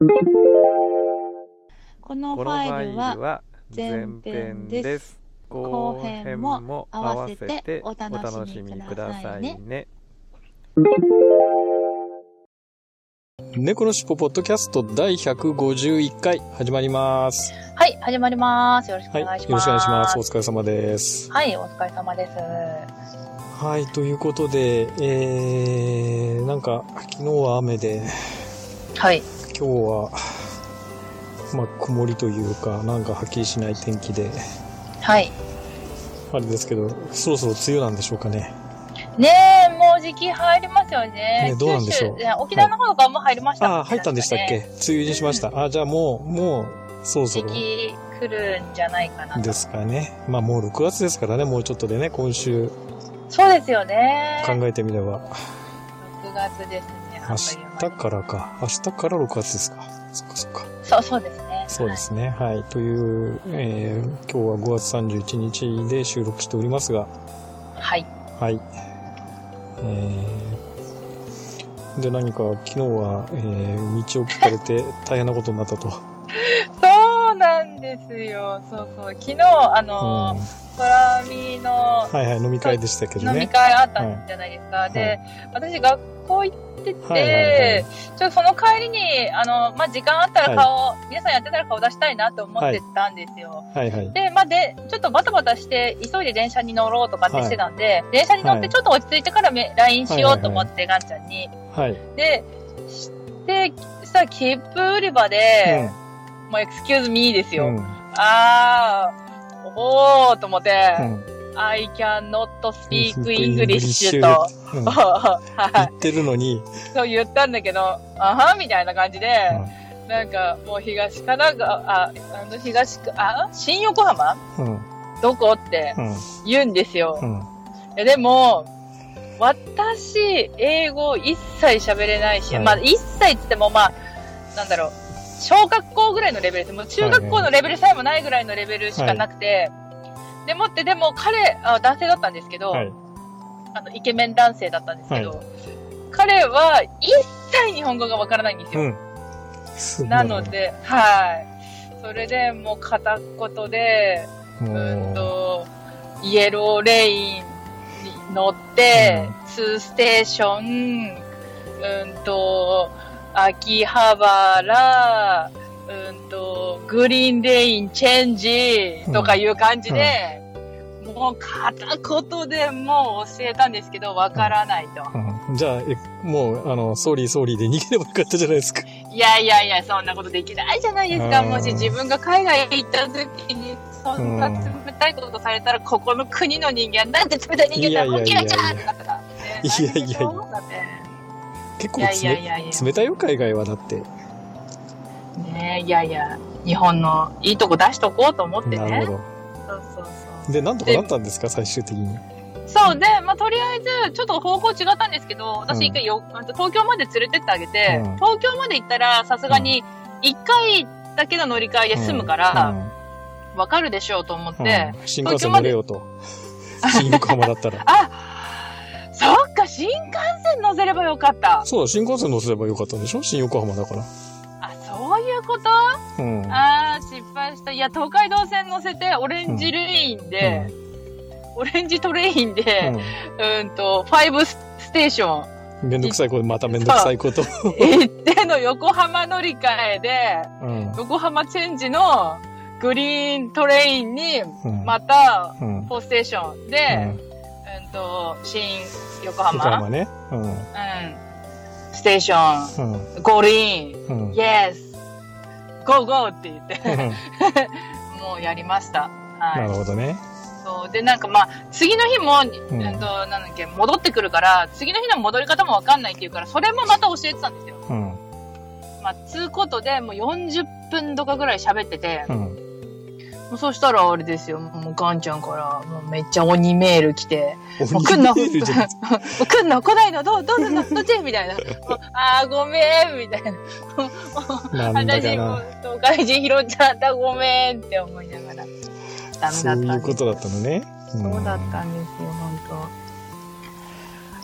このファイルは前前編編です。後後編編もも合合わせてておお楽楽ししみみくくださいねね。猫のしっぽポッドキャスト第151回始まります。はい、始まります。よろしくはい。よお願いします。ろしくお願いします。お疲れ様です。はい、お疲れ様です。はい。ということで、えー、なんか、昨日は雨で、はい。今日は、まあ、曇りというか、なんかはっきりしない天気で、はい。あれですけど、そろそろ梅雨なんでしょうかね。ねえ、もう時期入りますよね。ねどうなんでしょう沖縄の方とかも入りましたもんね、ああ、入ったんでしたっけ？梅雨にしました。あじゃあもう、もう、そろそ時ろ期来るんじゃないかなと。ですかね。まあもう6月ですからね、もうちょっとでね、今週そうですよね。考えてみれば。6月ですね。明日からか。明日から6月ですか。そっかそっか。そう、そうですね。そうですね。はい。という、えー今日は5月31日で収録しておりますが、はい。はい。えーで、何か昨日は、えー道を聞かれて 大変なことになったと。そうなんですよ。そうそう。昨日、あうん。の、は空見のいはい、飲み会でしたけど飲みね。会あったんじゃないですか。はいで、私学校行ってて、はいはいはいちょっとその帰りに、あの、まあ、時間あったら顔、皆さんやってたら顔出したいなと思ってたんですよ。はいはい。で、まあ、で、ちょっとバタバタして、急いで電車に乗ろうとかってしてたんで、電車に乗ってちょっと落ち着いてからめ LINE しようと思って、ガンちゃんに。はい。で、して、さ、切符売り場で、もうエクスキューズミーですよ。うん。うん。あー、おーと思って、うん。I can not speak うん English と、うん は言ってるのに、い。そう言ったんだけど、あはみたいな感じで、なんかもう東神奈川、あ、あの東か、あ、新横浜？うん。どこってうん。言うんですよう。ん。えでも、私、英語一切喋れないし、はいまあ一切つってもまあ、なんだろう、小学校ぐらいのレベルです。もう中学校のレベルさえもないぐらいのレベルしかなくて、でもって、でも彼、あ男性だったんですけど、はい。あの、イケメン男性だったんですけど、彼は一切日本語がわからないんですよ。うん。なの、で、はい。それでもう片言で、もうんう、と、イエローレインに乗って、2ステーション、うんと、秋葉原、うんと、 green line change とかいう感じで、もう片言でもう教えたんですけど、わからないと。うんじゃあ、えもう、あの、 sorry sorry で逃げればよかったじゃないですか。いやいやいや、そんなことできないじゃないですか。うんもし自分が海外へ行った時に、そんな冷たいことされたら、ここの国の人間、なんて冷たい人間だもう嫌いじゃんってなったら。ねいやいやいや結構いやいやい冷や。冷たいよ、海外はだって。ねいやいや、日本のいいとこ出しとこうと思ってね。なるほそうそうど。そう。で、なんとかなったんですか、最終的に？そうで、まあ、とりあえず、ちょっと方向違ったんですけど、私一回よ、東京まで連れてってあげて、うん東京まで行ったら、さすがに、一回だけの乗り換えで済むから、わかるでしょうと思っうん、て、うん新幹線乗れよと。新横浜だったら。あ、そっか、新幹線乗せればよかった。そう、新幹線乗せればよかったんでしょ？新横浜だから。あ、そういうこと？うん。あー、失敗した。いや、東海道線乗せて、オレンジレインで、オレンジトレインで、うん、と、ファイブステーションうん。めんどくさいこと、まためんどくさいこと。行っての横浜乗り換えで、うん。横浜チェンジのグリーントレインに、うん。また、うん。フォーステーションうで、ん。うん、と、新横横浜浜ね。うん。うん。ステーション、うん。ゴールイン、うん。Yes! Go go! って言って、うん もうやりました。はい。なるほどね。そう。で、なんかまあ、次の日も、んうん、と、なんだっけ、戻ってくるから、次の日の戻り方もわかんないっていうから、それもまた教えてたんですよ。うん。ままあ、つうことで、もう40分とかぐらい喋ってて、うん。そしたらあれですよ、もうガンちゃんから、もうめっちゃ鬼メール来て、もう来んの 来んの来ないのどう、どうすんのどっち？みたいな。あーごめんみたいな。なんだか私もな。う、外人拾っちゃったごめんって思いながら。ダメそうだったんですいうことだったのね。そうだったんですよ、本当。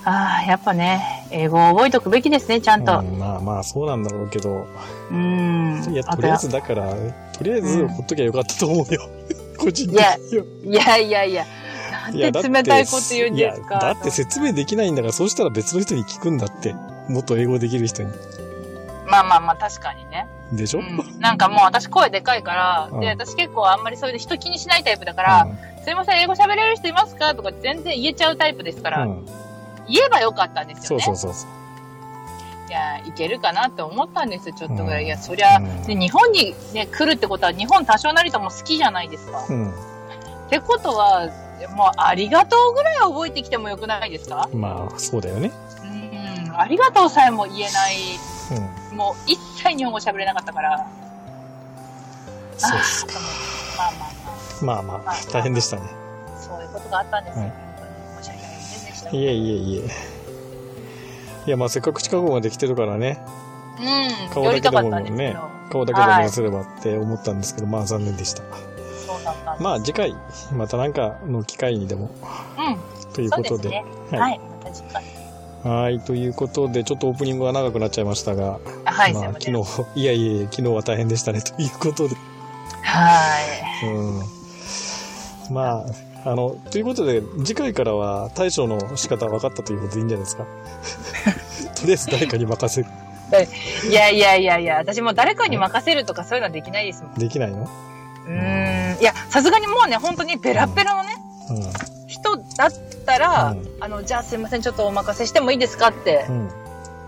ああ、やっぱね、英語を覚えとくべきですね、ちゃんと。うんまあまあ、そうなんだろうけど。うん。いや、とりあえずだから、とりあえずほっときゃよかったと思うよ。個人的には。いやいやいや、いやなんて冷たいこと言うんですか？いや、だって説明できないんだから、そうしたら別の人に聞くんだって。もっと英語できる人に。まあまあまあ、確かにね。でしょ、うん。なんかもう私声でかいから、うんで、私結構あんまりそういうの人気にしないタイプだから、すいません、英語喋れる人いますか？とか全然言えちゃうタイプですから、うんうん言えばよかったんですよね。そうそうそうそう。いや、いけるかなって思ったんですよ、ちょっとぐらい。いや、そりゃ、うんで日本にね、来るってことは、日本多少なりとも好きじゃないですか。うん。ってことは、もう、ありがとうぐらいは覚えてきてもよくないですか？まあ、そうだよね。うん、ありがとうさえも言えない、うん。もう一切日本語喋れなかったから、そうっすか。まあまあままあまあ、大変でしたね。あ、そういうことがあったんですよ。はいいえいえいえ。いや、まあ、せっかく近くまで来てるからね。うん、顔だけでもねど、、顔だけでも見せればって思ったんですけど、まあ残念でした。そうだったんです。まあ次回、またなんかの機会にでも、うん、ということで。ね。はいはい、また次回。はい、ということで、ちょっとオープニングが長くなっちゃいましたが、あはい、まあ。昨日、いやいや、昨日は大変でしたね、ということで。はい。うん。まあ、あの、ということで、次回からは対処の仕方分かったということでいいんじゃないですか？とりあえず誰かに任せる。いやいやいやいや、私も誰かに任せるとかそういうのはできないですもん。できないの？うーん。いや、さすがにもうね、本当にベラベラのね、う人だったら、うんあの、じゃあすいません、ちょっとお任せしてもいいですかって。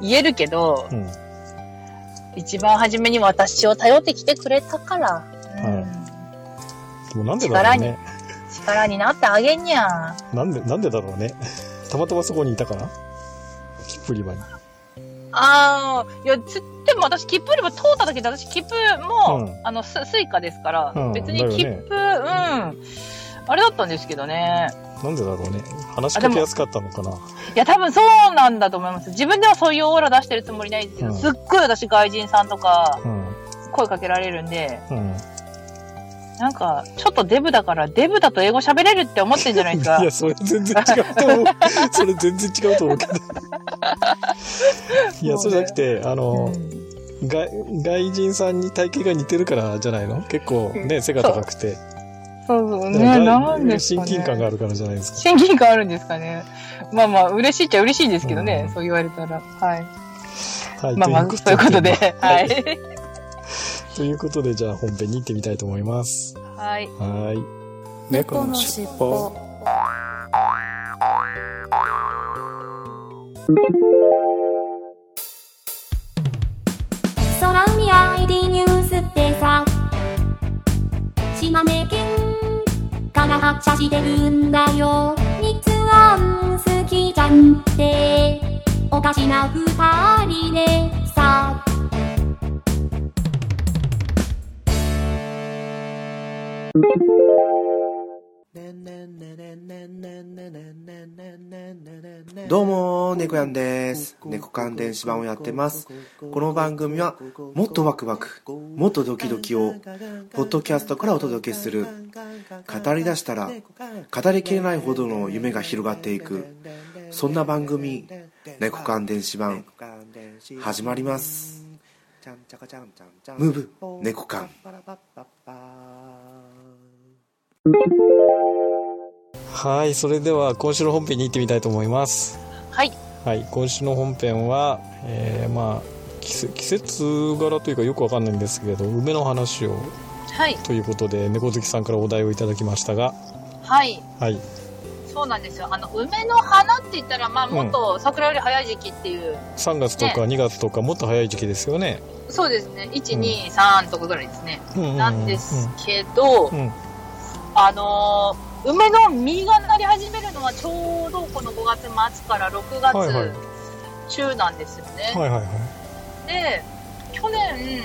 言えるけど、うん。一番初めに私を頼ってきてくれたから、うんでもなんでだろうね。力になってあげんにゃ。なんで、なんでだろうね。たまたまそこにいたから？切符売り場に。ああ、いや、つっても私、切符売り場通っただけで、私、切符も、うんあの、ススイカですから、うん別に切符、うん、あれだったんですけどね。なんでだろうね。話しかけやすかったのかな。いや、多分そうなんだと思います。自分ではそういうオーラ出してるつもりないですけど、うんすっごい私、外人さんとか、うん。声かけられるんで、うん。なんか、ちょっとデブだから、デブだと英語喋れるって思ってんじゃないですかい。や、それ全然違うと思う。それ全然違うと思うけど。いや、そうじゃなくて、あの、外外人さんに体型が似てるからじゃないの？結構ね、背が高くて。そうそうだね、なんですか、ね。親近感があるからじゃないですか。親近感あるんですかね。まあまあ、嬉しいっちゃ嬉しいんですけどね、うんそう言われたら。はい。はい、まあまあ、とそういうことで、は はいい。ということで、じゃあ本編に行ってみたいと思います。はい。はい。猫のしっぽ空海 ID ニュースってさ島根県から発車してるんだよ日安好きじゃんっておかしな二人でどうも、猫やんです。猫缶電子版をやってます。この番組は、もっとワクワク、もっとドキドキを、ポッドキャストからお届けする、語り出したら、語りきれないほどの夢が広がっていく、そんな番組、猫缶電子版、始まります。ムーブ、猫缶。はい、それでは今週の本編に行ってみたいと思います。はい。はい、今週の本編は、えー、まあ季節季節柄というかよくわかんないんですけれど梅の話をはい。ということで猫好きさんからお題をいただきましたがはい。はいそうなんですよ。あの、梅の花って言ったら、まあ、もっと桜より早い時期っていう、3月とか2月とかもっと早い時期ですよね、そうですね。1、2、3とかぐらいですね。うんうんうんなんですけど、うんあのー梅の実がなり始めるのはちょうどこの5月末から6はいはい月中なんですよね。はいはいはいで、去年、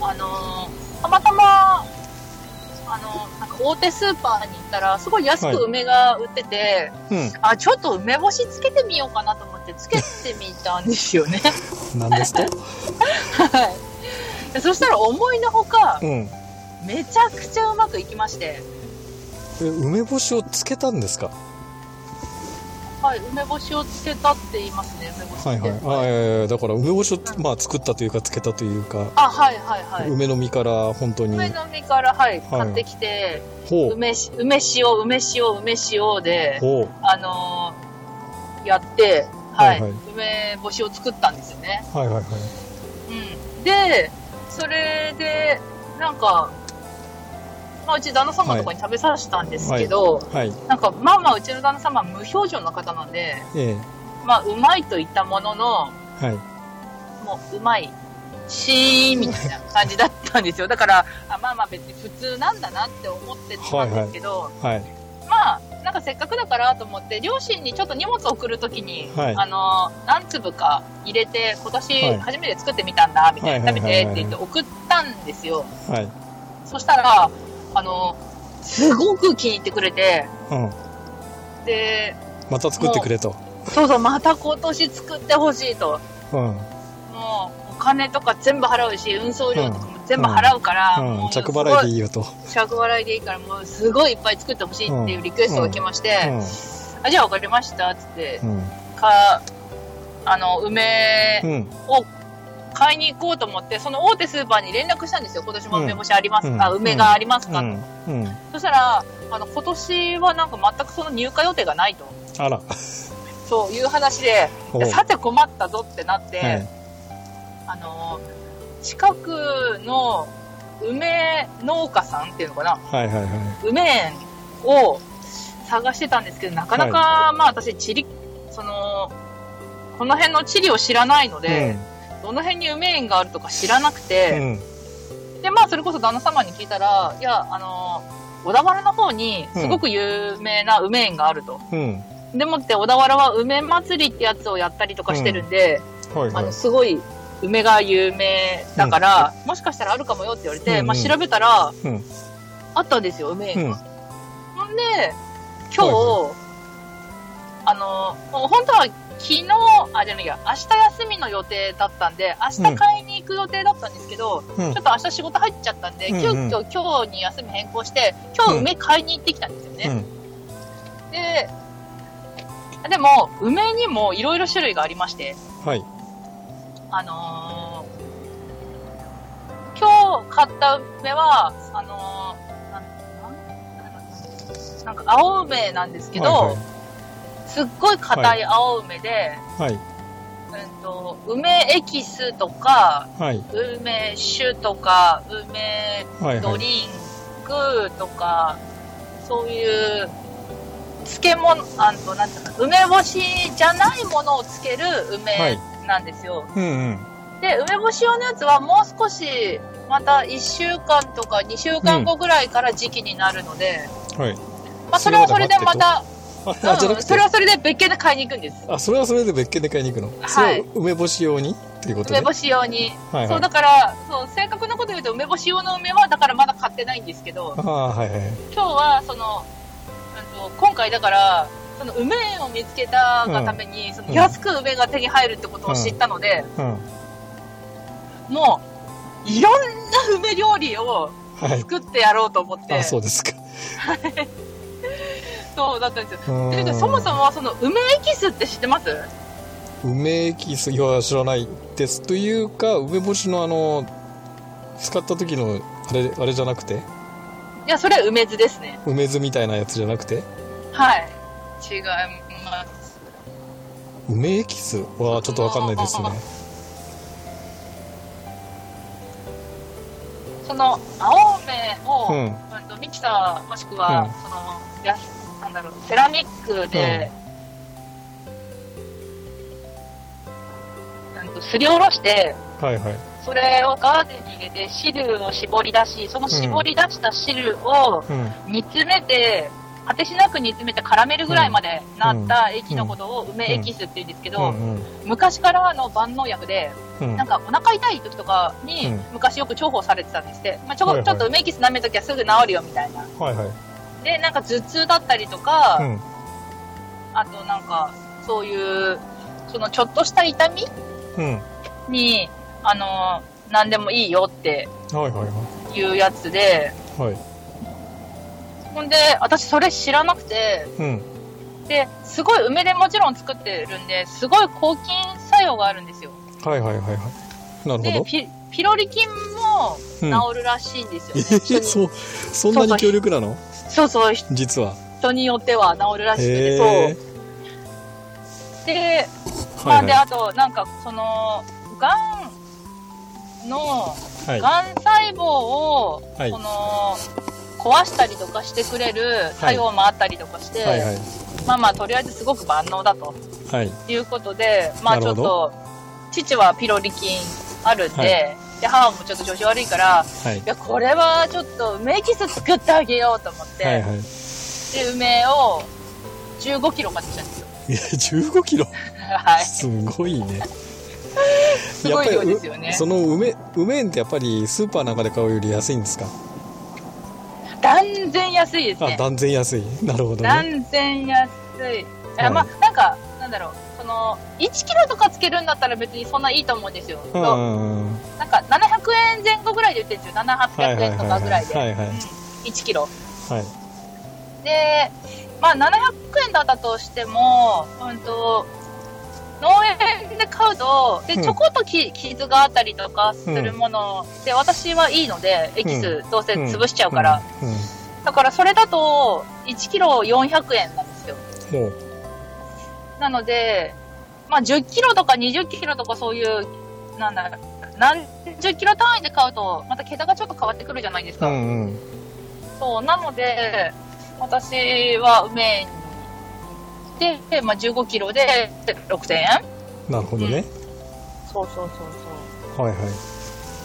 あのーたまたま、あのーなんか大手スーパーに行ったら、すごい安く梅が売ってて、うん。あ、ちょっと梅干しつけてみようかなと思って、つけてみたんですよね。なんですと？はい。でそしたら思いのほかう、ん。めちゃくちゃうまくいきまして、え梅干しをつけたんですか？はい、梅干しをつけたって言いますね、梅干しって。はいはい。あえーだから梅干しを、まあ、作ったというか、つけたというか、あ、はいはいはい。梅の実から本当に、梅の実から、はい、はい買ってきて、ほう、梅し、梅塩、梅塩、梅塩で、あのーやって、はい、はいはい梅干しを作ったんですよね。はいはいはい。うん。で、それで、なんか、まあ、うち旦那様とかに食べさせたんですけど、はい。なんか、まあまあ、うちの旦那様は無表情の方なんで、えまあ、うまいと言ったものの、えはい。もう、うまいしー、みたいな感じだったんですよ。だから、あまあまあ別に普通なんだなって思ってたんですけど、はい。まあ、なんかせっかくだからと思って、両親にちょっと荷物を送るときに、はいあの、何粒か入れて、今はい年初めて作ってみたんだ、みたいな、はい食べてって言って送ったんですよ。はい。そしたら、あの、すごく気に入ってくれて、うん。で、また作ってくれと。そうそう、また今年作ってほしいと。うん。もう、お金とか全部払うし、運送料とかも全部払うから、着払いでいいよと。着払いでいいから、もうすごいいっぱい作ってほしいっていうリクエストが来まして、あ、じゃあ分かりました、つってう、ん。か、あの、梅うん。を買いに行こうと思って、その大手スーパーに連絡したんですよ。今年も梅干しありますか、うんあ、梅がありますか、うん。うん。そしたら、あの、今年はなんか全くその入荷予定がないと。あら。そういう話で、さて困ったぞってなって、はい。あの、近くの梅農家さんっていうのかなはいはいはい。梅園を探してたんですけど、なかなか、まあ私、地理、その、この辺の地理を知らないので、どの辺に梅園があるとか知らなくうて、ん。で、まあそれこそ旦那様に聞いたら、いや、あの、小田原の方にすごく有名な梅園があると。うん。でもって小田原は梅祭りってやつをやったりとかしてるんで、はいはいあの、。すごい梅が有名だから、もしかしたらあるかもよって言われて、うんうんまあ調べたら、うん。あったんですよ、梅園うん。が。ほんで、今日、はあの、もう本当は昨日、あ、じゃないや、明日休みの予定だったんで、明日買いに行く予定だったんですけど、うんちょっと明日仕事入っちゃったんで、うんうん急遽今日に休み変更して、今日梅買いに行ってきたんですよね。うん。で、でも、梅にもいろいろ種類がありまして、はい。あのー今日買った梅は、あのーなんなんなんか青梅なんですけど、はいすっごい硬い青梅で、はい。うんと、梅エキスとか、はい。梅酒とか、梅はい。はい。ドリンクとか、そういう、漬物、あの、なんていうの、梅干しじゃないものをつける梅なんですよ。うんうん。で、梅干し用のやつはもう少し、また1週間とか2週間後ぐらいから時期になるので、はい。まあそれはそれでまた、あ、あじゃなうん、くてそれはそれで別件で買いに行くんです。あ、それはそれで別件で買いに行くの？はい梅干し用にっていうことね。梅干し用に。はいはい。そう、だから、そう、正確なこと言うと梅干し用の梅は、だからまだ買ってないんですけど、ああ、はいはい。今日は、その、うんと今回だから、その梅園を見つけたがために、そのうん安く梅が手に入るってことを知ったので、うん。もう、いろんな梅料理をはい。作ってやろうと思って、あ、そうですか。そうだったんですよ。そもそもその梅エキスって知ってます？梅エキス、いや、知らないです。というか、梅干しのあの、使った時の、あれ、あれじゃなくて？いや、それ梅酢ですね。梅酢みたいなやつじゃなくて？はい。違います。梅エキスはちょっとわかんないですね。その、青梅を、うん。ミキサーもしくは、うんそのだろうセラミックで、うんとすりおろしてはいはい。それをガーゼに入れて汁を絞り出しその絞り出した汁をうん。煮詰めて果てしなく煮詰めてカラメルぐらいまでなった液のことを梅エキスって言うんですけど、うん昔からの万能薬で、うん。なんかお腹痛い時とかにうん昔よく重宝されてたんですって、まあ、ちょちょっと梅エキス舐めときはすぐ治るよみたいな。はいはい。で、なんか頭痛だったりとか、うん。あとなんかそういう、そのちょっとした痛みうん。に、あの、何でもいいよってはいはいはいうやつで、い。はい。ほんで、私それ知らなくて、うん。で、すごい梅でもちろん作ってるんで、すごい抗菌作用があるんですよ。はいはいはいはい。なるで、ほど。ピピロリ菌もうん治るらしいんですよ、えねー、そう、そんなに強力なの？そうそう、実は。人によっては治るらしくて、へそうえ。。で、まあ、で、はいはあと、なんか、その、がんの、い。はい。がん細胞を、はいその、壊したりとかしてくれる作用もあったりとかして、はいはい。まあまあ、とりあえずすごく万能だとはい。いうことで、まあちょっと、父はピロリ菌あるんで、はいで、母もちょっと調子悪いから、はいい。や、これはちょっと梅エキス作ってあげようと思って、はいはい。で、梅を15キロ買ってきたんですよ。いや、15キロ？はい。すごいね。すごい量ですよねその梅、梅園ってやっぱりスーパーなんかで買うより安いんですか？断然安いですあ、ね。断然安い。なるほどね。断然安い。あはいまあ、なんか、なんだろう、その、1キロとかつけるんだったら別にそんないいと思うんですよ。うんうんうん。なんか、700円前後ぐらいで売ってるんですよ。7、はい800はい円とかぐらいで。はいはい。1キロ。はい。で、まあ、700円だったとしても、うんと、農園で買うと、で、うんちょこっとき傷があったりとかするもので、私はいいので、エキスどうせ潰しちゃうから。うん。うんだからそれだと、1キロ400円なんですよ。なので、まあ、10キロとか20キロとかそういう、なんだ、何十キロ単位で買うと、また桁がちょっと変わってくるじゃないですか。うんうん。そう、なので、私は梅にで、まあ、15キロで6000円なるほどね。そうそうそうそう。はいはい。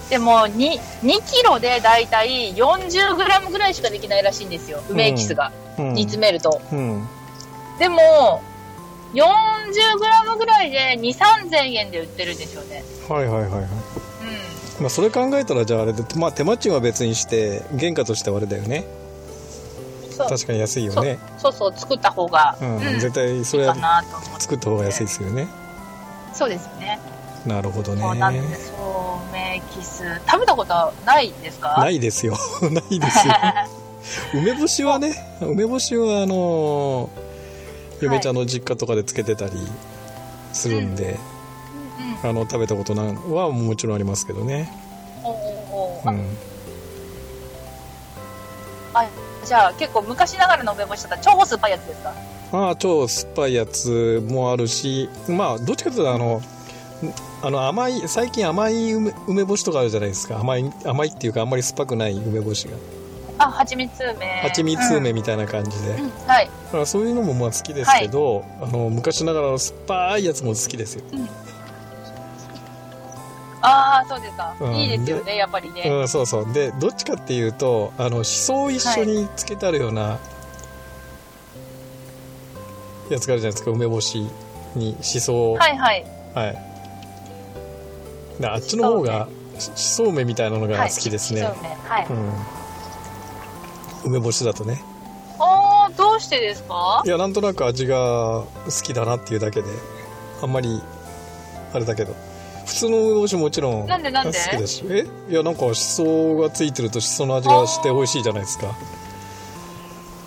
でも2、2キロでだいたい40グラムぐらいしかできないらしいんですよ。梅エキスが。うん。煮詰めると。うん。でも、40グラムぐらいで2、3000円で売ってるんですよね。はいはいはいはい。うん。まあ、それ考えたら、じゃああれで、まあ、手間賃は別にして、原価としてはあれだよね。確かに安いよね。そうそう、作った方が、うん。うん絶対、それはなと思って。作った方が安いですよね。そうですね。なるほどね。そうなんです。そう、梅キス。食べたことないですか？ないですよ。ないですよ。梅干しはね、梅干しはあのー嫁ちゃんの実家とかでつけてたりするんで、うん。あの、食べたことなんはもちろんありますけどね。おうん。あ、じゃあ結構昔ながらの梅干しだったら超酸っぱいやつですか？まあ、超酸っぱいやつもあるし、まあ、どっちかというと、あの、あの甘い、最近甘い梅梅干しとかあるじゃないですか。甘い、甘いっていうかあんまり酸っぱくない梅干しが。あ、蜂蜜梅。蜂蜜梅みたいな感じで。うん。うんはい。だからそういうのもまあ好きですけど、あの、昔ながらの酸っぱいやつも好きですよ。ああ、そうですか。うんいいですよね、やっぱりね。うん、そうそう。で、どっちかっていうと、あの、しそを一緒につけてあるような、やつがあるじゃないですか、梅干しにしそを。はいはい。はい。であっちの方が、ししそ梅みたいなのがはい。好きですね。そうね。はい。うん。梅干しだとね。おー、どうしてですか？いや、なんとなく味が好きだなっていうだけで、あんまり、あれだけど。普通の梅干しもちろん、なんでなんで？好きだし。え？いや、なんかしそがついてるとしその味がして美味しいじゃないですか。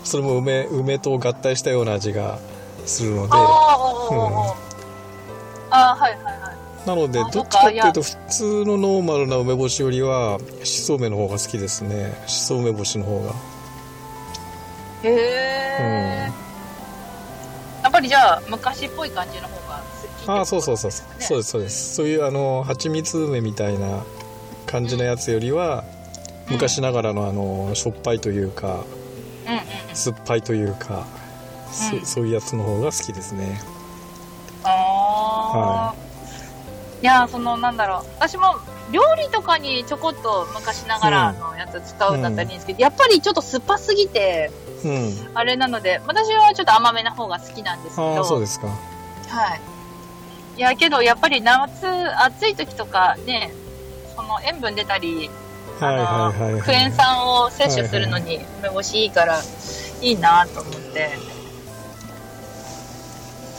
それも梅、梅と合体したような味がするので。あーおーおーおーおーあー、はいはいはい。なのであどっちかっていうとそ普通のノーマルな梅干しよりはしそ梅の方が好きですねしそ梅干しの方がへえ、やっぱりじゃあ、昔っぽい感じの方が好きああそうそうそうそう。そうですそうです。そういうあの蜂蜜梅みたいな感じのやつよりは昔ながらのあのしょっぱいというかうんうんうん。酸っぱいというか、そうん。そういうやつの方が好きですね。ああ、い、やーそのなんだろう。私も料理とかにちょこっと昔ながらのやつ使うんだったらいいんですけど、やっぱりちょっと酸っぱすぎてうん。あれなので、私はちょっと甘めな方が好きなんですけど。そうですか。はい。いや、けどやっぱり夏、暑い時とかね、その塩分出たり、クエン酸を摂取するのに梅干しいい。から、いいなと思って。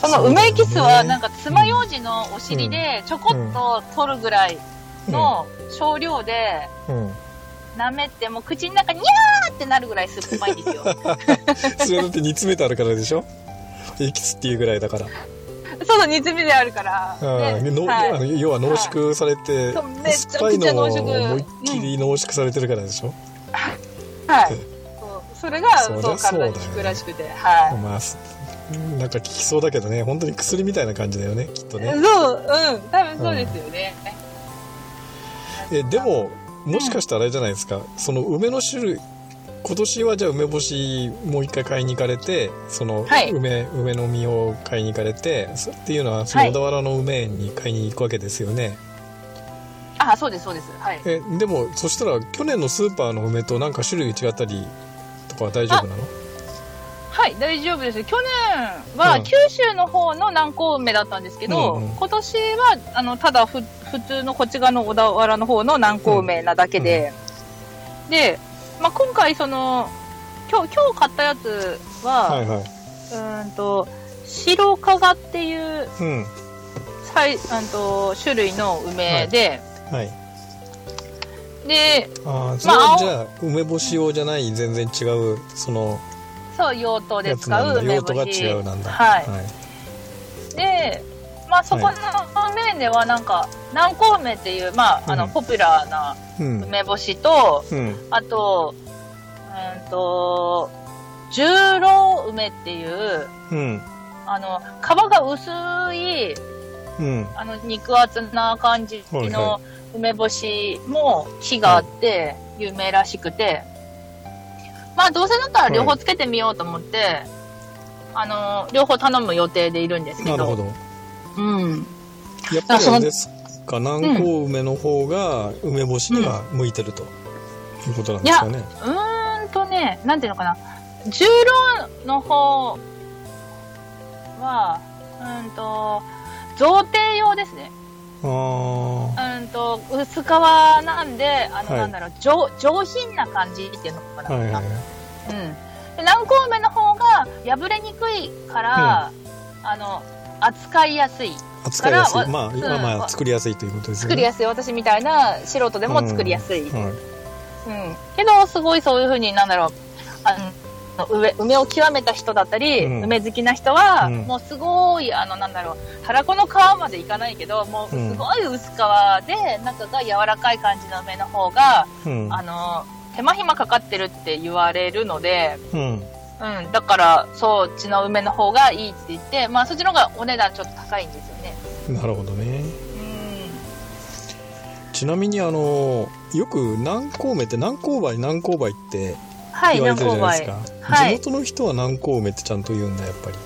その梅エキスはなんか爪楊枝のお尻でちょこっと取るぐらいの少量でうん舐めてもう口の中にニャーってなるぐらい酸っぱいんですよ。それだって煮詰めてあるからでしょ？エキスっていうぐらいだから。そうそう、煮詰めであるから。うんでのはい。あの要は濃縮されて、そうめちゃくちゃ酸っぱいのを濃縮。思いっきり濃縮されてるからでしょ、はい。そうそれが、そう、体に効くらしくて、はい。まあすなんか効きそうだけどね。本当に薬みたいな感じだよねきっとね。そう、うん、多分そうですよね。えでももしかしたらあれじゃないですか、その梅の種類今年はじゃあ梅干しもう一回買いに行かれてそのはい。梅,、梅の実を買いに行かれてそっていうのはそのはい。小田原の梅園に買いに行くわけですよね、あ、そうです、そうです。はい。えでもそしたら去年のスーパーの梅となんか種類違ったりとかは大丈夫なの？はい、大丈夫です。去年はうん。九州の方の南高梅だったんですけど、うんうん。今年は、あの、ただふ、普通のこっち側の小田原の方の南高梅なだけで、で、まあ、今回その、今日、今日買ったやつは、はいはい。うーんと、白加賀っていう、うん。さい、うんと、種類の梅で、はい。で、ああそれはまあじゃあ梅干し用じゃない全然違うそのそう、用途で使う梅用途が干し。違うなんだ。はい。で、まあそこの面ではなんか、南高梅っていう、まあ、あの、うんポピュラーなうん。梅干しと、うん。あと、うんと、十郎梅っていう、うん。あの、皮が薄い、うん。あの、肉厚な感じの梅干しも木があって、有名らしくて、まあどうせだったら両方つけてみようと思って、あの、両方頼む予定でいるんですけど。うん。やっぱりあれですか南高梅の方が梅干しには向いてるということなんですかね、うーんとね、なんていうのかな。十郎の方は、うんと、贈呈用ですね。あうんと、薄皮なんで、あの、はいなんだろう、上、上品な感じっていうのかな。あはいはいはいうん。で南高梅の方が破れにくいから、あの、扱いやすい。扱いやすからわいまあうん今まあ作りやすいということですよね。作りやすい。私みたいな素人でも作りやすい。はい。うん。けど、すごいそういうふうになんだろう、あの、梅、梅を極めた人だったり、うん。梅好きな人は、うん。もうすごい、あの、なんだろう、たらこの皮までいかないけど、もうすうんごい薄皮で、中が柔らかい感じの梅の方が、うん。あの、手間暇かかってるって言われるので、うんうん、だから、そっちの梅の方がいいって言って、まあ、そっちの方がお値段ちょっと高いんですよね。なるほどね。うん。ちなみにあのよく南高梅って南高梅南高梅ってはい、言われてるじゃない南ですか、はい。地元の人は南高梅ってちゃんと言うんだやっぱり。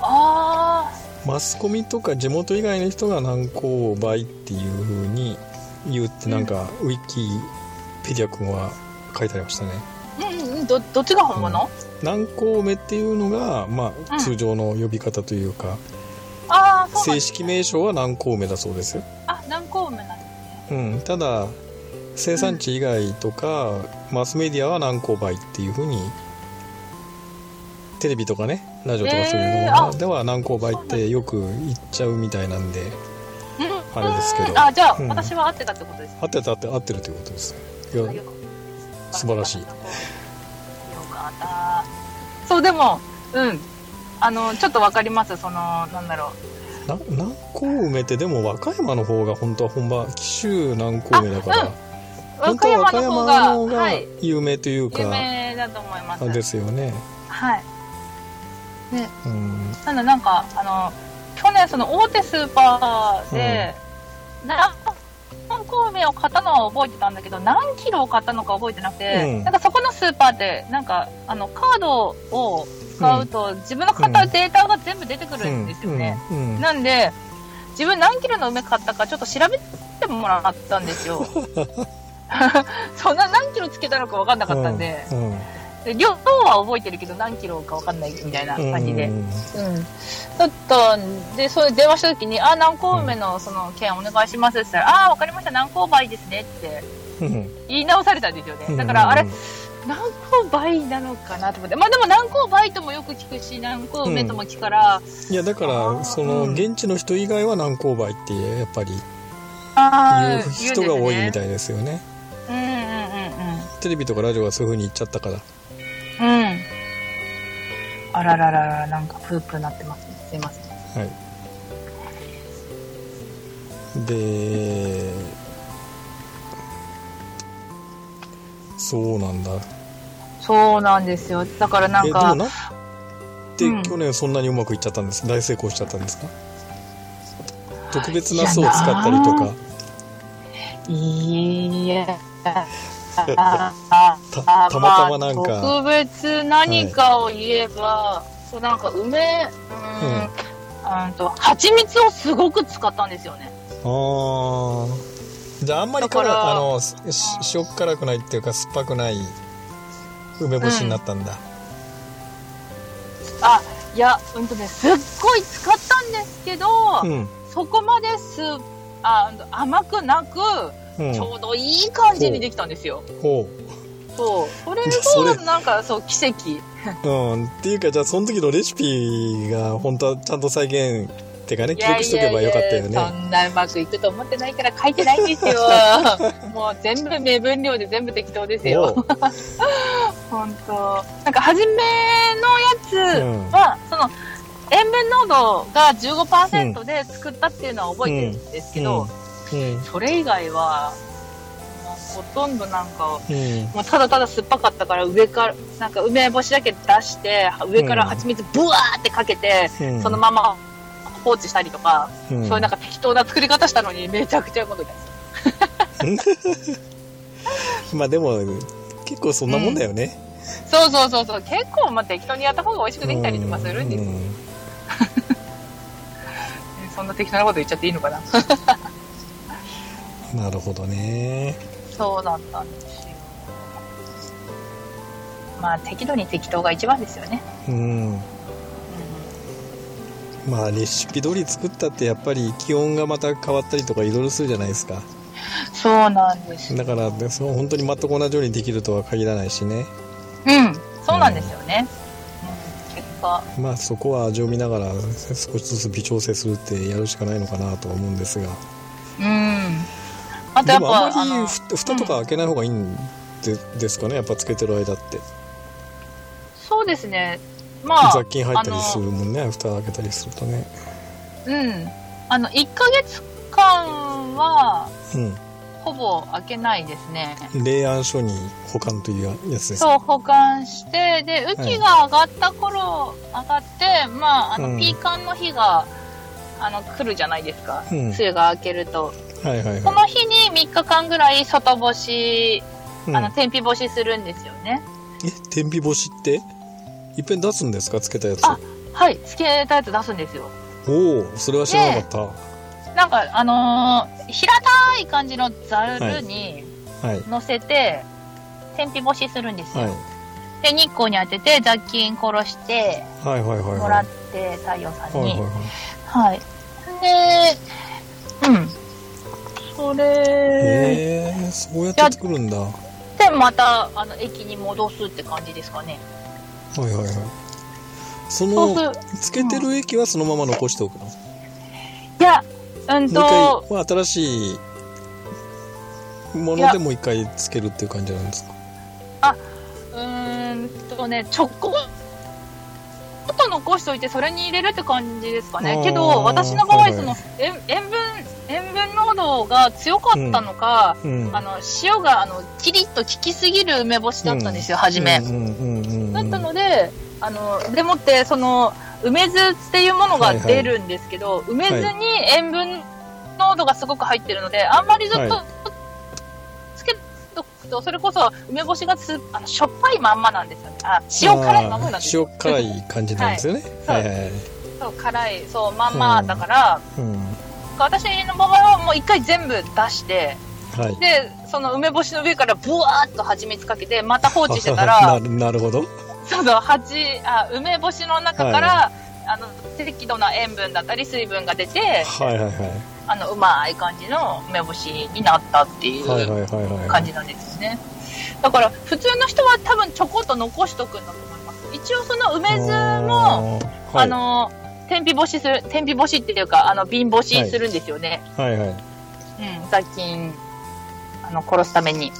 あマスコミとか地元以外の人が南高梅っていう風に言うってなんか、ウィキペディア君は書いてありましたねど、どっちが本物、南高梅っていうのが、まあ、うん。通常の呼び方というか、ああ、そうなん正式名称は南高梅だそうですよ、あ、南高梅なんですね。うん、ただ生産地以外とか、マスメディアは南高梅っていう風にテレビとかねラジオとかそういうのでは南高梅ってよく言っちゃうみたいなんでうん。あれですけど。うん。あ、じゃあ、うん。私は合ってたってことですね。合ってた合って合ってるということです。いや素晴らしい。そう、でも、うん。あの、ちょっとわかります。その、なんだろう。な南高梅ってでも和歌山の方が本当は本場紀州南高梅だから、あ本当は和歌山の方がはい、有名というか、有名だと思います。あですよねはい。ね、うんなのでなんか、あの、去年その大手スーパーで、な南高梅を買ったのは覚えてたんだけど、何キロを買ったのか覚えてなくて、うん。なんかそこのスーパーって、なんか、あの、カードを使うと、自分の買ったデータが全部出てくるんですよね。なんで、自分何キロの梅買ったかちょっと調べてもらったんですよ。そんな何キロつけたのか分かんなかったんで。うん。うん。で量は覚えてるけど何キロかわかんないみたいな感じで。うんうん。だったんで、それ電話した時に、あ、南高梅のその件お願いしますって言ったら、あ、わかりました、南高梅ですねってうん言い直されたんですよね。だかうんら、あれ、南高梅なのかなと思って。まあでも南高梅ともよく聞くし、南高梅とも聞くから、いやだからそのうん現地の人以外は南高梅ってやっぱりあ言う人が多いみたい。いですよねうんうんうんテレビとかラジオがそういう風に言っちゃったからうん。うん。あらららら、なんかプープーなってますね。すいません。はい。でそうなんだ。そうなんですよ。だからなんか、えでもな？んでうん。去年そんなにうまくいっちゃったんです？大成功しちゃったんですか？特別な巣を使ったりとか？い。や、た あたまたまなんか。あ特別何かを言えば、そうなんか梅、うん、うんうんと、蜂蜜をすごく使ったんですよね。あー。じゃああんまりからだからあのししょっ辛くないっていうか酸っぱくない梅干しになったんだ、あ、いや、うんとね、すっごい使ったんですけど、うん。そこまですあ甘くなく、うん。ちょうどいい感じにできたんですよ。ほそう。それじゃあそれ。も、なんか、そう、奇跡。う、うん、っていうかじゃあその時のレシピが本当はちゃんと再現っていうかね記録しとけばよかったよいやいやいやそねんなうまくいくと思ってないから書いてないんですよ。もう全部目分量で全部適当ですおよ。う。本当。なんか初めのやつうん。は、その、塩分濃度が15%で作ったっていうのは覚えてるんですけど、うん。それ以外は、ほとんどなんか、うんもうただただ酸っぱかったから上から、なんか梅干しだけ出して、上から蜂蜜ブワーってかけて、うんそのまま放置したりとか、うんそういうなんか適当な作り方したのにめちゃくちゃうまくいったんですよ。まあでも結構そんなもんだよね、そうそうそうそう。結構まあ適当にやった方が美味しくできたりとかするんですよ。うん そんな適当なこと言っちゃっていいのかな。なるほどねそうだったんですよ。まあ適度に適当が一番ですよね。うんまあレシピ通り作ったってやっぱり気温がまた変わったりとかいろいろするじゃないですかそうなんです。だからねそう本当に全く同じようにできるとは限らないしねうん。そうなんですよね。うん、結果。まあそこは味を見ながら少しずつ微調整するってやるしかないのかなとは思うんですがうん。あとでやっぱ、もあんまり蓋とか開けない方がいいんでですかねやっぱつけてる間ってそうですね。まあ、雑菌入ったりするもんね蓋開けたりするとねうん。あの、1ヶ月間は、うんほぼ開けないですね。冷暗所に保管というやつですそう、保管して、で、雨季が上がった頃、上がって、まあ、あの、うんピーカンの日が、あの、来るじゃないですか。うん梅雨が明けると。はいはいはこの日に3日間ぐらい外干し、い、うんあの、天日干しするんですよね。え天日干しって？いっぺん出すんですか？つけたやつあはい、つけたやつ出すんですよ。おおそれは知らなかっなんか、あのー平たい感じのざるにたはい乗せて、天日干しするんですよ。はいで、日光に当てて雑菌殺して、はいはいはいはいもらって、太陽さんに。はいはいはいはい。で、うん。それへえそうやって作るんだはで、また、あの、駅に戻すって感じですかね。いはいはいその。つけてる液はそのまま残しておくの？もいや、うんう一と、回まあ新しいものでもう一回つけるっていう感じなんですか？うーんとね、ちょこっと残しておいて、それに入れるって感じですか。ねけど、私の場合、その、塩塩分、塩分濃度が強かったのか、うんあの、塩が、あの、キリッと効きすぎる梅干しだったんですよ、初め。だったので、あの、でもって、その、梅酢っていうものが出るんですけど、梅酢に塩分濃度がすごく入ってるので、あんまりずっと、はつけとくと、それこそ梅干しがすあのしょっぱいまんまなんですよね。あ、塩辛いまんまなんですよ。塩辛い感じなんですよね。はい。はい。はいはいそう、辛い、そう、まんまだから、うん私の場合はもう一回全部出して、はい。で、その梅干しの上からブワーっと蜂蜜かけて、また放置してたなら、なるほど。そうそう、蜂、あ、梅干しの中から、あの、適度な塩分だったり水分が出て、はいはいはい。あの、うまい感じの梅干しになったっていはいはいうはいはい。感じなんですよね。だから、普通の人は多分ちょこっと残しとくんだと思います。一応その梅酢も、あーあの、天日干しする、天日干しっていうか、あの、瓶干しするんですよね。はい。はいはい。うん、雑菌、あの、殺すために。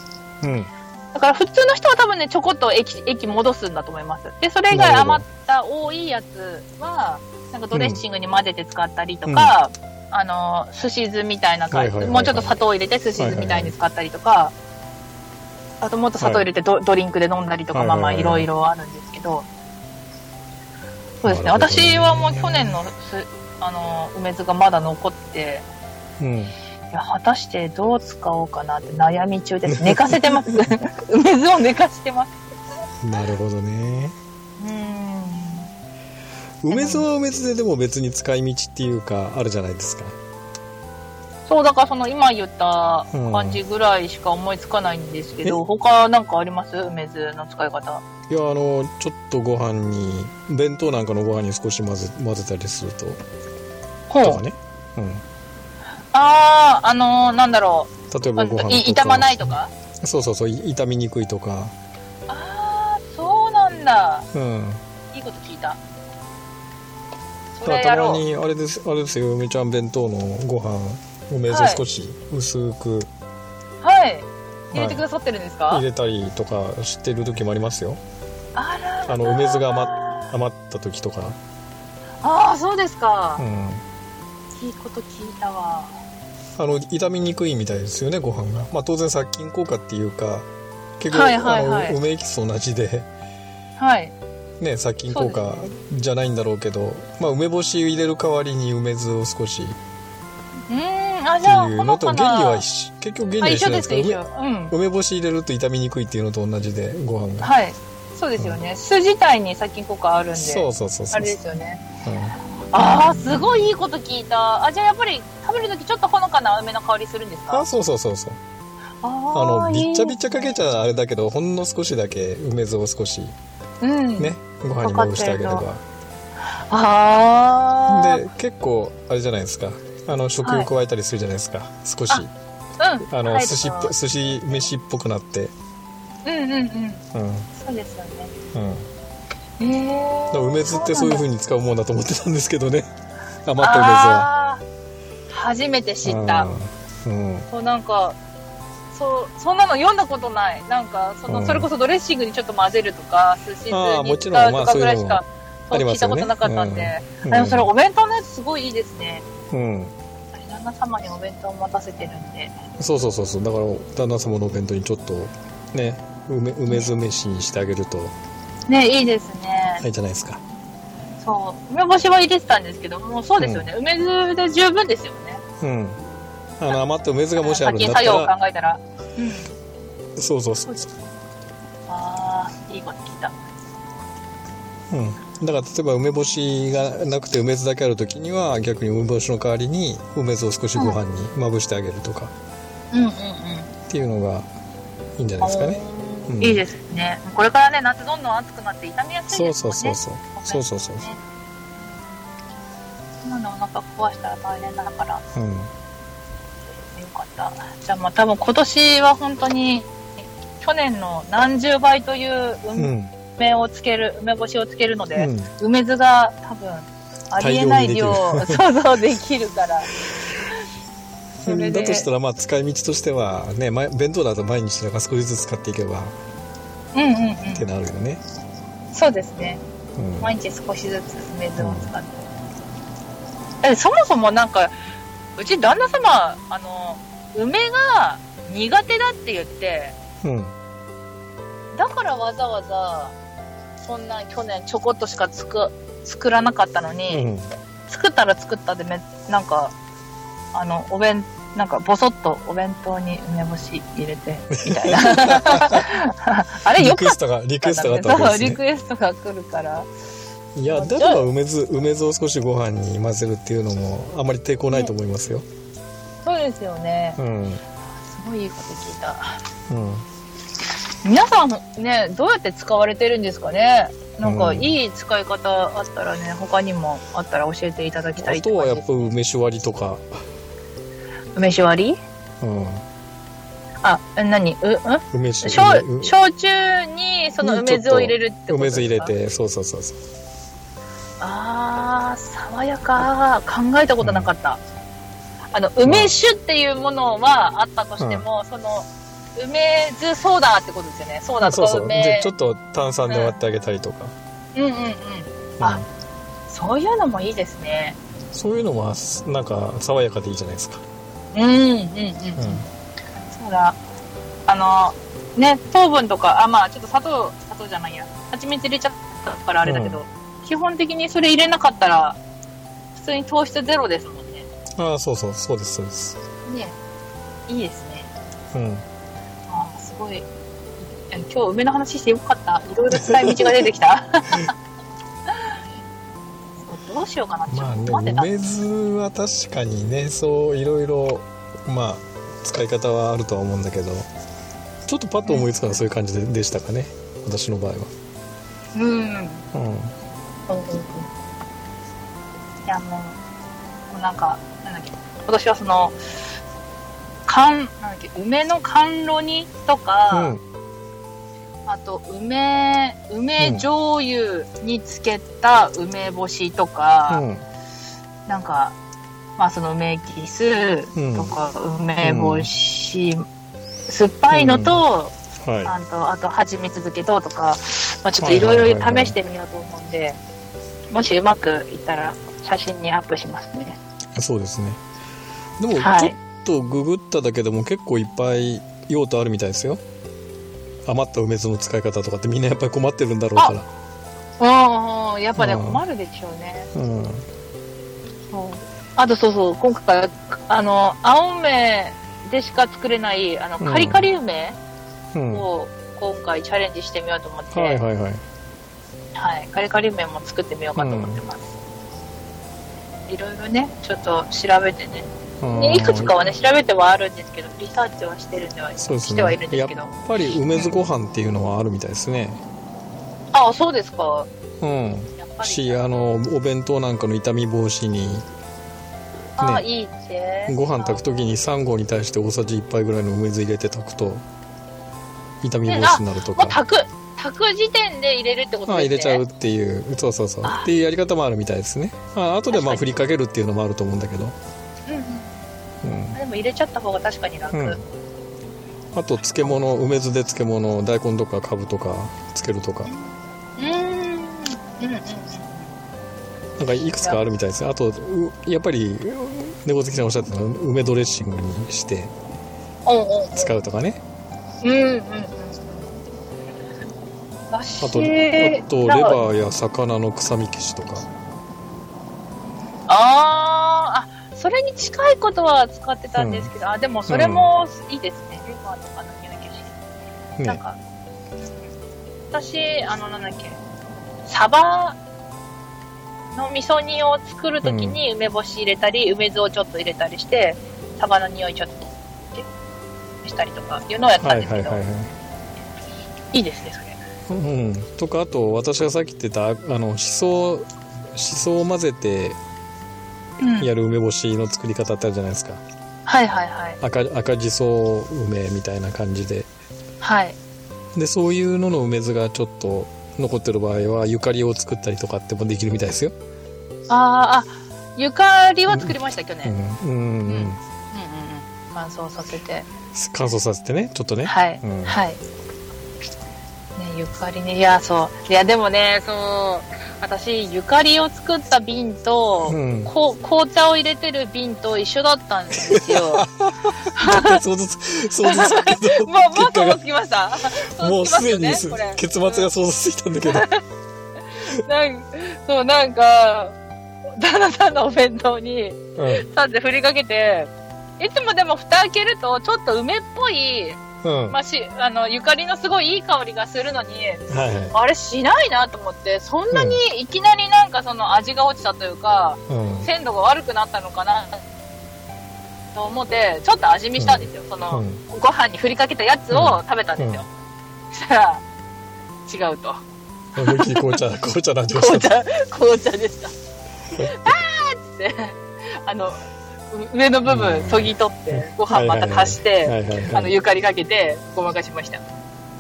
うん。だから普通の人は多分ね、ちょこっと液、液戻すんだと思います。で、それ以外余った多いやつは、なんかドレッシングに混ぜて使ったりとか、あの、寿司酢みたいな感じ、はいはいはいはい。もうちょっと砂糖を入れて寿司酢みたいに使ったりとか、あともっと砂糖入れてド,、ドリンクで飲んだりとか、はいはいはい。まあまあいろいろあるんですけど、そうですね。私はもう去年のす、あの、梅酢がまだ残って、うんいや、果たしてどう使おうかなって悩み中です。寝かせてます。梅酢を寝かしてます。なるほどねうーん。梅酢は梅酢ででも別に使い道っていうかあるじゃないですかそう、だからその今言った感じぐらいしか思いつかないんですけど、うん他なんかあります？梅酢の使い方。いやあのちょっとご飯に弁当なんかのご飯に少し混ぜ混ぜたりするとほとかね、うん、あー、あのー、なんだろう。例えばご飯とかい傷まないとか？そうそうそうい傷みにくいとか。あー、そうなんだ。うん。いいこと聞いた。たま。にあれですあれですよ梅ちゃん弁当のご飯梅酢はい。少し薄く。はい。入れてくださってるんですか、入れたりとかしてる時もありますよあの梅酢が余余った時とかああ、そうですかう。んいいこと聞いたわ。あの傷みにくいみたいですよねご飯がまあ当然殺菌効果っていうか結構、はいはいはいあの梅エキスと同じではい。ね殺菌効果じゃないんだろうけどまあ梅干し入れる代わりに梅酢を少しうーん、あ、ってじゃあ、いうのと原理は一緒結局原あ理は一緒なんですけど緒。うん。梅干し入れると傷みにくいっていうのと同じでご飯が、はい。そうですよね。酢自体に殺菌効果あるんで。そうそうそうそうあれですよね。うんああ、すごいいいこと聞いた。あ、じゃあやっぱり食べるときちょっとほのかな梅の香りするんですか？あそうそうそうそうああのびっちゃびっちゃかけちゃゃあれだけどほんの少しだけ梅酢を少しうん。ね、ご飯にまぶしてあげればああ。で結構あれじゃないですかあの食欲加えたりするじゃないですか、少しあうん。あの寿司っぽ寿司飯っぽくなってうんうんうん。うんそうですよね。うん。ええだから梅酢ってそういう風に使うもんだと思ってたんですけどね。余った梅酢は。初めて知った。うん。そうなんか、そう、そんなの読んだことない。なんか、その、うん。それこそドレッシングにちょっと混ぜるとか、寿司酢に使うとかぐらいしか、あそう聞いたことなかったんで。うん。あでもそれお弁当のやつすごいいいですね。うん。旦那様にお弁当を持たせてるんで。そうそうそうそう。だから旦那様のお弁当にちょっとね梅梅酢飯にしてあげるとね、いいですね。いいじゃないですかそう。梅干しは入れてたんですけども、そうですよね。梅酢で十分ですよね。うんあの余った梅酢がもしあるんだった殺菌作用をら考えたら。うん。そうそうそうああ、いいこと聞いた。うん、だから例えば梅干しがなくて梅酢だけある時には逆に梅干しの代わりに梅酢を少しご飯にまぶしてあげるとかうんうんうん。っていうのがいいんじゃないですかね、うんいいですね。これからね、夏どんどん暑くなって傷みやすいそうですもんね。そうそうそうそうそうそうねそんなのお腹壊したら大変だから、うんよかった。じゃあまあ多分今年は本当に、去年の何十倍といううん梅をつける、梅干しをつけるので、うん梅酢が多分ありえない量大想像できるから。それでだとしたらまあ使い道としてはねま弁当だと毎日だから少しずつ使っていけばうんうんうん。ってなるよね、そうですね。うん。毎日少しずつ梅酢を使って。だってそもそもなんか、うち旦那様、あの、梅が苦手だって言って、うん。だからわざわざ、そんな去年ちょこっとしかつく作らなかったのに、うん。作ったら作ったでめ、なんか、あの、お弁、なんか、ぼそっとお弁当に梅干し入れて、みたいな。あれリよかっクエストがリクたエストがあったわけですね。リクエストが来るから。いやだから梅酢梅酢を少しご飯に混ぜるっていうのもあまり抵抗ないと思いますよ、そうですよね。うん、すごいいいこと聞いた。うん。皆さんね、どうやって使われてるんですかね？なんか、うん。いい使い方あったらね、他にもあったら教えていただきたいあとはやっぱぱ梅酒割りとか、梅酒割り？うん、あ、何？う、うん？梅酒。焼梅焼酎にその梅酢を入れるってこと梅酢ですか？入れてそうそうそうそう。あー、爽やか。考えたことなかった。あの、梅酒っていうものはあったとしても、その、梅酢ソーダってことですよね。ソーダとそうそう。か梅。でちょっと炭酸で割ってあげたりとか、うん。うんうん。あうん。そういうのもいいですね。そういうのはなんか爽やかでいいじゃないですか、うんうんうんうん。うんそうだ。あの、ね、糖分とか、あ、まあちょっと砂糖、砂糖じゃないや。蜂蜜入れちゃったからあれだけど、基本的にそれ入れなかったら、普通に糖質ゼロですもんね。ああそうそうそうですそうですね。いいですね。うんあーすごい。今日梅の話してよかった。いろいろ使い道が出てきた。どうしようかなってちょまあねっと待ってた。梅酢は確かにねそういろいろまあ使い方はあるとは思うんだけどちょっとパッと思いつくのはそういう感じででしたかね私の場合はうん。うんうんうん。うんいやもう、なんか、なんだっけ、今年はその、甘、なんだっけ、梅の甘露煮とか、あと梅、梅醤油につけた梅干しとか、うん。なんか、まあその梅キスとか、梅干し、酸っぱいのと、はあと、あと蜂蜜漬けととか、まあちょっといろいろ試してみようと思うんで、もしうまくいったら写真にアップしますね。いそうですね。でもはい。ちょっとググっただけでも結構いっぱい用途あるみたいですよ余った梅酢の使い方とかってみんなやっぱり困ってるんだろうかうんうん、やっぱね、うん。困るでしょうね。らうん。そう。あとそうそう、今回、あの、青梅でしか作れない、あの、うん。カリカリ梅うん。を今回チャレンジしてみようと思って、はいはいはい。はい、カリカリ梅も作ってみようかと思ってます。いろいろね、ちょっと調べてねいくつかはね、調べてはあるんですけど、リサーチはしてるんでは、そうですね。してはいるんでやっすけど。ぱり梅酢ご飯っていうのはあるみたいですね。あ、そうですか。うん。しあのお弁当なんかの傷み防止にあ、ね。いいって。ご飯炊く時に3合に対して大さじ1杯ぐらいの梅酢入れて炊くと傷み防止になるとか。もう炊く、炊く時点で入れるってことあですね。入れちゃうっていう。そうそうそう。あっていうやり方もあるみたいですね。あ後でまあ振りかけるっていうのもあると思うんだけど、も入れちゃった方が確かに楽。うんあと漬物梅酢で漬物大根とかかぶとか漬けるとかうーん。うんうんうん。なんかいくつかあるみたいですねあとうやっぱり猫好きさんおっしゃってたのは梅ドレッシングにして使うとかねうんうんうん。私あとあとレバーや魚の臭み消しとかあ、それに近いことは使ってたんですけど、あ、でもそれもいいですね。レバーとかの匂い消し。なんねか、私、あの、なんだっけ、サバの味噌煮を作るときに梅干し入れたり、梅酢をちょっと入れたりして、サバの匂いちょっとしたりとかいうのをやったはんですけど、いはいはいはい。いいですね、それ。うん、とかあと私がさっき言ってたあのしそしそを混ぜてうんやる梅干しの作り方ってあるじゃないですかはいはいはい。赤赤じそ梅みたいな感じではい。でそういうのの梅酢がちょっと残ってる場合はゆかりを作ったりとかってもできるみたいですよ、あーあ、ゆかりは作りました、去年。うんうんうんうんうんうん。乾燥させて。乾燥させてねちょっとね、はい。うんはい。ね、ゆかりね。いや、そう。いや、でもね、そう、私、ゆかりを作った瓶と、うんこ紅茶を入れてる瓶と一緒だったんですよ。想像つ想像つくけどもう、もう想像つきました。もうすでに結末が想像ついたんだけど、なんそう、なんか、旦那さんのお弁当に、うんさって振りかけて、いつもでも蓋開けると、ちょっと梅っぽい、うん。まあ、し、あの、ゆかりのすごいいい香りがするのに、はいはい。あれしないなと思って、そんなにいきなりなんかその味が落ちたというか、うん。鮮度が悪くなったのかなっと思って、ちょっと味見したんですよ。その、うん。ご飯に振りかけたやつを食べたんですよ。そしたら、違うと。思いっきり紅茶 紅茶の味がした。紅茶、紅茶でした。あーっつって、あの、う上の部分そぎ取って、ご飯また足しはて、あの、ゆかりかけて、ごまかしました。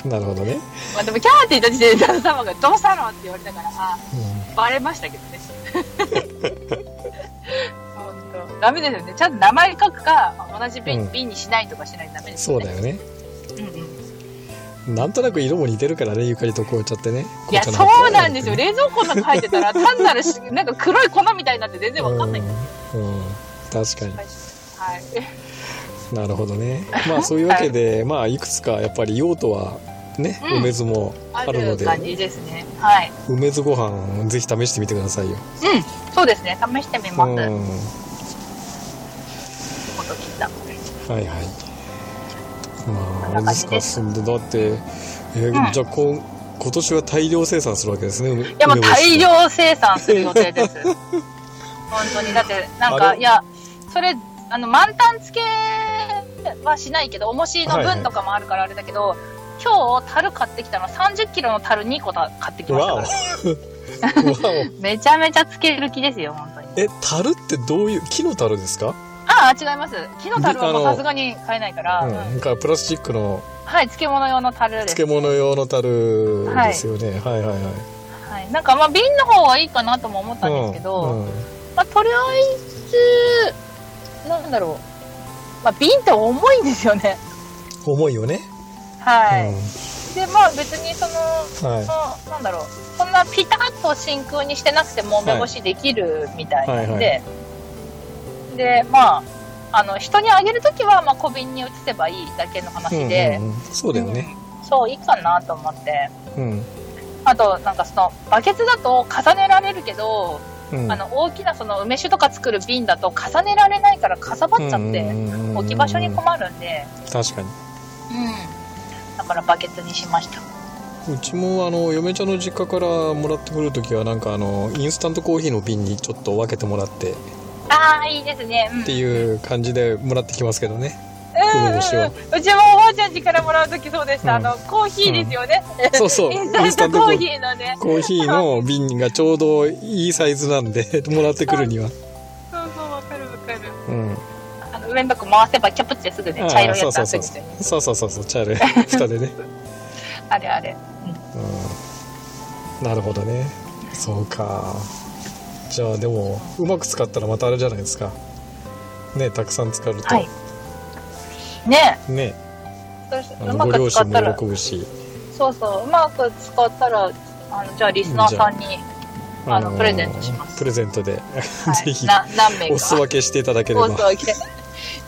なるほどね、まあでも、キャーって言った時点で旦那様が、どうしたの？って言われたから、あうバレましたけどね。ダメですよね。ちゃんと名前書くか、同じ瓶,、にしないとかしないとダメん、ですよね。そうだよね。うんうん。なんとなく色も似てるからねゆかりと紅茶ってね。いや、そうなんですよ。冷蔵庫の中入ってたら、単なるし、なんか黒い粉みたいになって全然わかんない。ん。でうん、確かにはい。なるほどねまあそういうわけで、まあいくつかやっぱり用途はね、うん梅酢もああるのでる感じですね。はい。梅酢ご飯ぜひ試してみてくださいよ、うん。そうですね。試してみます。うん、こと聞いた。はいはいまああれですかすそんでだって、えーうんじゃあこん今年は大量生産するわけですねいいや、もう大量生産する予定です。本当に。だって、なんか、いや、それ、あの、満タン付けはしないけど、重しの分とかもあるからあれだけど、今日、樽買ってきたの30キロの樽2個た買ってきましたわから。めちゃめちゃつける気ですよ、本当に。おえ樽ってどういう木の樽ですか、ああ、違います。木の樽はさすがに買えないから、うん、うんなんかプラスチックのはい、漬物用の樽です。漬物用の樽ですよね、はい、はいはいはい。なんか、まあ、瓶の方がいいかなとも思ったんですけど、うんうんまあ、とりあえず、なんだろう。まあ、瓶って重いんですよね。重いよね、はい。うんで、まあ、別にその、はいなんだろう。そんなピタッと真空にしてなくても梅干しできるみたいなんで、はいはで、まあ、あの、人にあげるときは、まあ、小瓶に移せばいいだけの話で、うんうんうんそうだよね、そう、いいかなと思って。うんあと、なんかその、バケツだと重ねられるけど、うん、あの、大きなその梅酒とか作る瓶だと重ねられないからかさばっちゃって、置き場所にる困るんで、確かにうん。だからバケツにしました。うちもあの嫁ちゃんの実家からもらってくるときはなんかあのインスタントコーヒーの瓶にちょっと分けてもらってっああ、いいですね。うん。ていう感じでもらってきますけどねううちもおばあちゃん家からもらうときそうでした。うんあの、コーヒーですよね。そうそうインスタントコーヒーのね。コーヒーの瓶がちょうどいいサイズなんでもらってくるにはそうそう、わかるわかる。うんあの、上のとこ回せばキャプってすぐね、茶色いやつそうそう。そうそうそうそう茶色い 蓋でね、あれあれ。うん、なるほどねそうかじゃあでもうまく使ったらまたあれじゃないですかねたくさん使うと、はい。ね。ね。喜ぶし。そうそう、うまく使ったら、あの、じゃあリスナーさんに、あのープレゼントします。プレゼントで、はい。ぜひな何名か。お裾分けしていただければ。お裾分け。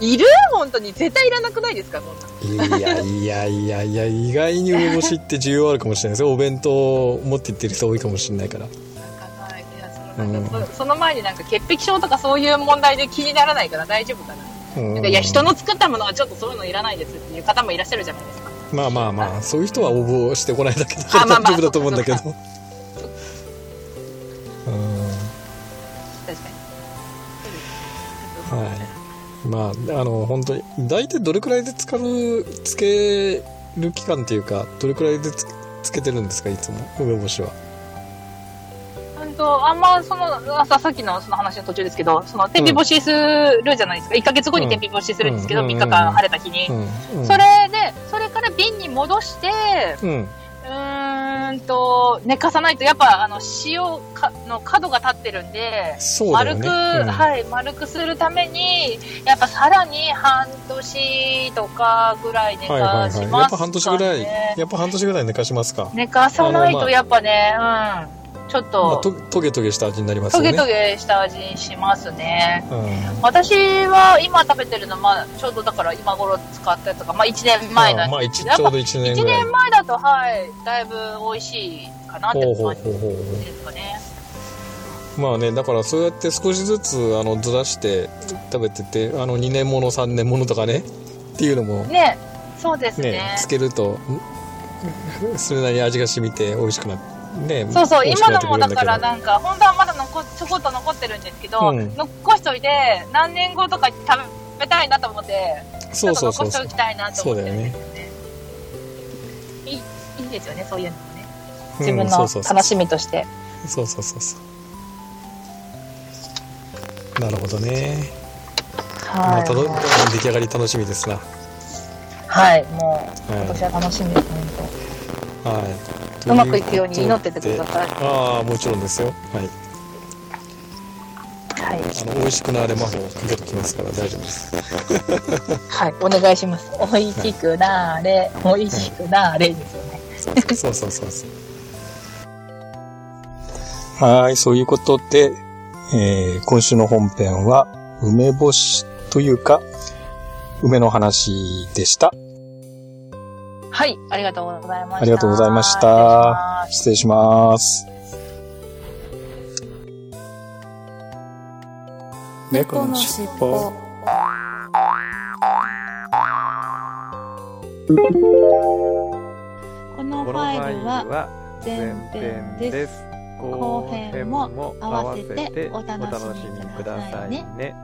いる？本当に。絶対いらなくないですか？そんな。いやいやいやいや意外に梅干しって需要あるかもしれないです。よお弁当を持って行ってる人多いかもしれないから。その前になんか潔癖症とかそういう問題で気にならないから大丈夫かな。うん。なんかいや、人の作ったものはちょっとそういうのいらないですっていう方もいらっしゃるじゃないですか。まあまあまあそういう人は応募してこないだけだからあまあまあ大丈夫だと思うんだけど。そううん。確かに。はい。まああの本当に大体どれくらいで使うつける期間っていうかどれくらいでつつけてるんですかいつも？梅干しは。うんと、あんま、その、あささっきのその話の途中ですけど、その、天日干しするじゃないですか。1ヶ月後に天日干しするんですけど、うん。3日間晴れた日に。それで、それから瓶に戻して、うん。うーんと、寝かさないと、やっぱ、あの、塩かの角が立ってるんで、そうだよ丸く、ねうん。はい、丸くするために、やっぱさらに半年とかぐらい寝はいはいかしますかね。はいやっぱ半年ぐらいやっぱ半年ぐらい寝かしますか、寝かさないとやっぱね、うん、ちょっまあ、と、とトゲトゲした味になりますトよねゲトゲした味にしますね。うん私は今食べてるの、まあ、ちょうどだから今頃使ったやつが、まあ1年前なんまあですけど、一ちょうど1年1ぐらい年前だと、はい、だいぶ美味しいかなって感じですかね。まあねだからそうやって少しずつあのずらして食べててあの2年もの3年ものとかねっていうのもね、そうですね。ねつけるとんそれなりに味が染みて美味しくなってねそうそう、今のもだからなんか、本当はまだ残ちょこっと残ってるんですけど、うん残しといて、何年後とかに食べべたいなと思って、そうそうそうそうちょっと残しておきたいなと思ってるんですそよね。いい、いいですよね、そういうのもね。自分うんそうそうそうの楽しみとして。そうそうそうそうなるほどね、まあ、はい。たど出来上がり楽しみですなははい、もう、い今年は楽しみです、本はい当。うまくいくように祈っててください。ああもちろんですよはいはい。あの美味しくなれ魔法かけときますから大丈夫です はい、お願いします。美味しくなーれ、美味しくなーれですよね。そうそうそうそうはいそういうことで、えー今週の本編は梅干しというか梅の話でしたはい、ありがとうございました。ありがとうございました。失礼します。猫のしっぽ。このファイルは前編です。後編も合わせてお楽しみくださいね。ね